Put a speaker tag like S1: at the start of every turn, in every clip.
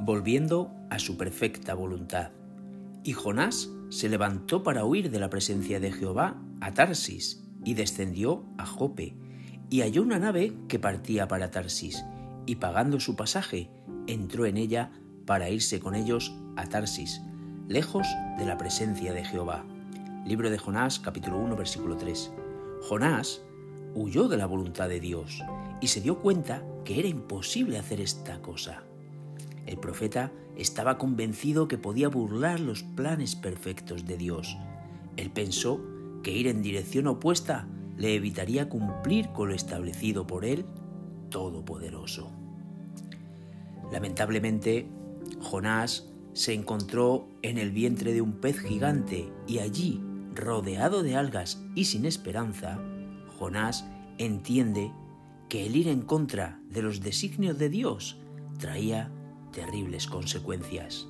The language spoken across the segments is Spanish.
S1: volviendo a su perfecta voluntad. Y Jonás se levantó para huir de la presencia de Jehová a Tarsis y descendió a Jope y halló una nave que partía para Tarsis y pagando su pasaje entró en ella para irse con ellos a Tarsis, lejos de la presencia de Jehová. Libro de Jonás capítulo 1 versículo 3. Jonás huyó de la voluntad de Dios y se dio cuenta que era imposible hacer esta cosa. El profeta estaba convencido que podía burlar los planes perfectos de Dios. Él pensó que ir en dirección opuesta le evitaría cumplir con lo establecido por Él Todopoderoso. Lamentablemente, Jonás se encontró en el vientre de un pez gigante y allí, rodeado de algas y sin esperanza, Jonás entiende que el ir en contra de los designios de Dios traía terribles consecuencias.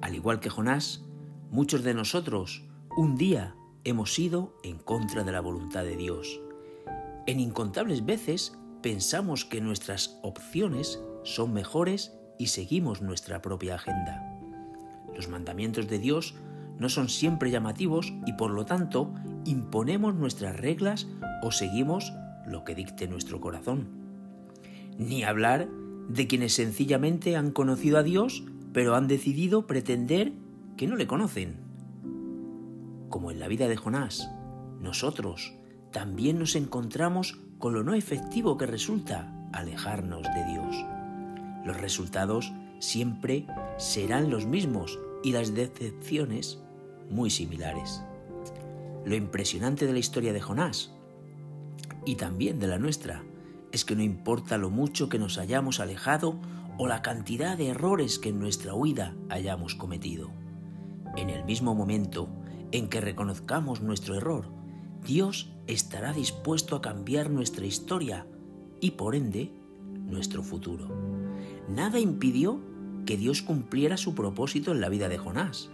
S1: Al igual que Jonás, muchos de nosotros un día hemos ido en contra de la voluntad de Dios. En incontables veces pensamos que nuestras opciones son mejores y seguimos nuestra propia agenda. Los mandamientos de Dios no son siempre llamativos y por lo tanto imponemos nuestras reglas o seguimos lo que dicte nuestro corazón. Ni hablar de quienes sencillamente han conocido a Dios pero han decidido pretender que no le conocen. Como en la vida de Jonás, nosotros también nos encontramos con lo no efectivo que resulta alejarnos de Dios. Los resultados siempre serán los mismos y las decepciones muy similares. Lo impresionante de la historia de Jonás y también de la nuestra es que no importa lo mucho que nos hayamos alejado o la cantidad de errores que en nuestra huida hayamos cometido. En el mismo momento en que reconozcamos nuestro error, Dios estará dispuesto a cambiar nuestra historia y por ende nuestro futuro. Nada impidió que Dios cumpliera su propósito en la vida de Jonás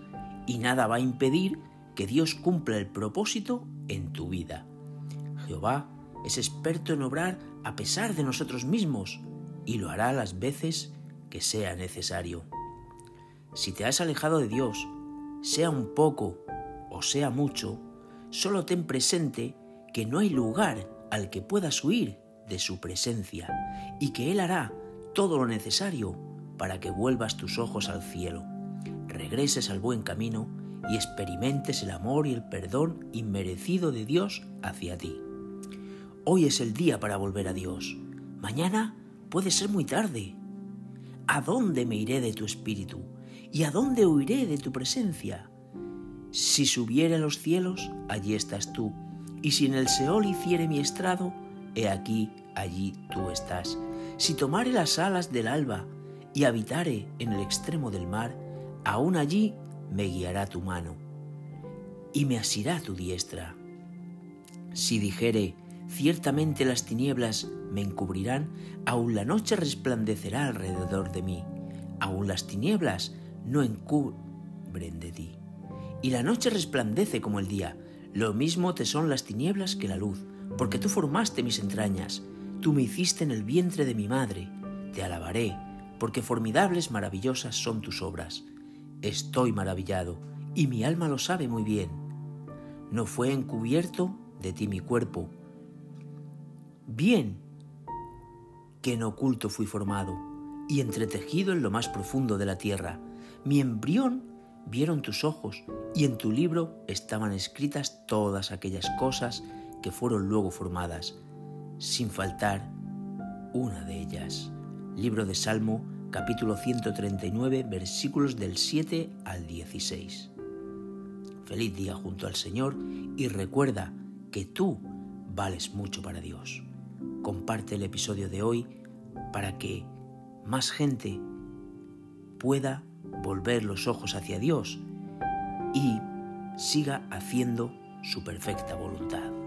S1: y nada va a impedir que Dios cumpla el propósito en tu vida. Jehová es experto en obrar a pesar de nosotros mismos y lo hará las veces que sea necesario. Si te has alejado de Dios, sea un poco o sea mucho, solo ten presente que no hay lugar al que puedas huir de su presencia y que Él hará todo lo necesario para que vuelvas tus ojos al cielo, regreses al buen camino y experimentes el amor y el perdón inmerecido de Dios hacia ti. Hoy es el día para volver a Dios. Mañana puede ser muy tarde. ¿A dónde me iré de tu espíritu? ¿Y a dónde huiré de tu presencia? Si subiere a los cielos, allí estás tú, y si en el Seol hiciere mi estrado, he aquí, allí tú estás. Si tomare las alas del alba y habitare en el extremo del mar, aún allí me guiará tu mano y me asirá tu diestra. Si dijere, ciertamente las tinieblas me encubrirán, aún la noche resplandecerá alrededor de mí, aún las tinieblas no encubren de ti. Y la noche resplandece como el día, lo mismo te son las tinieblas que la luz, porque tú formaste mis entrañas, tú me hiciste en el vientre de mi madre, te alabaré, porque formidables, maravillosas son tus obras. Estoy maravillado, y mi alma lo sabe muy bien. No fue encubierto de ti mi cuerpo. Bien que en oculto fui formado, y entretejido en lo más profundo de la tierra. Mi embrión vieron tus ojos, y en tu libro estaban escritas todas aquellas cosas que fueron luego formadas, sin faltar una de ellas. Libro de Salmo, capítulo 139, versículos del 7 al 16. Feliz día junto al Señor y recuerda que tú vales mucho para Dios. Comparte el episodio de hoy para que más gente pueda volver los ojos hacia Dios y siga haciendo su perfecta voluntad.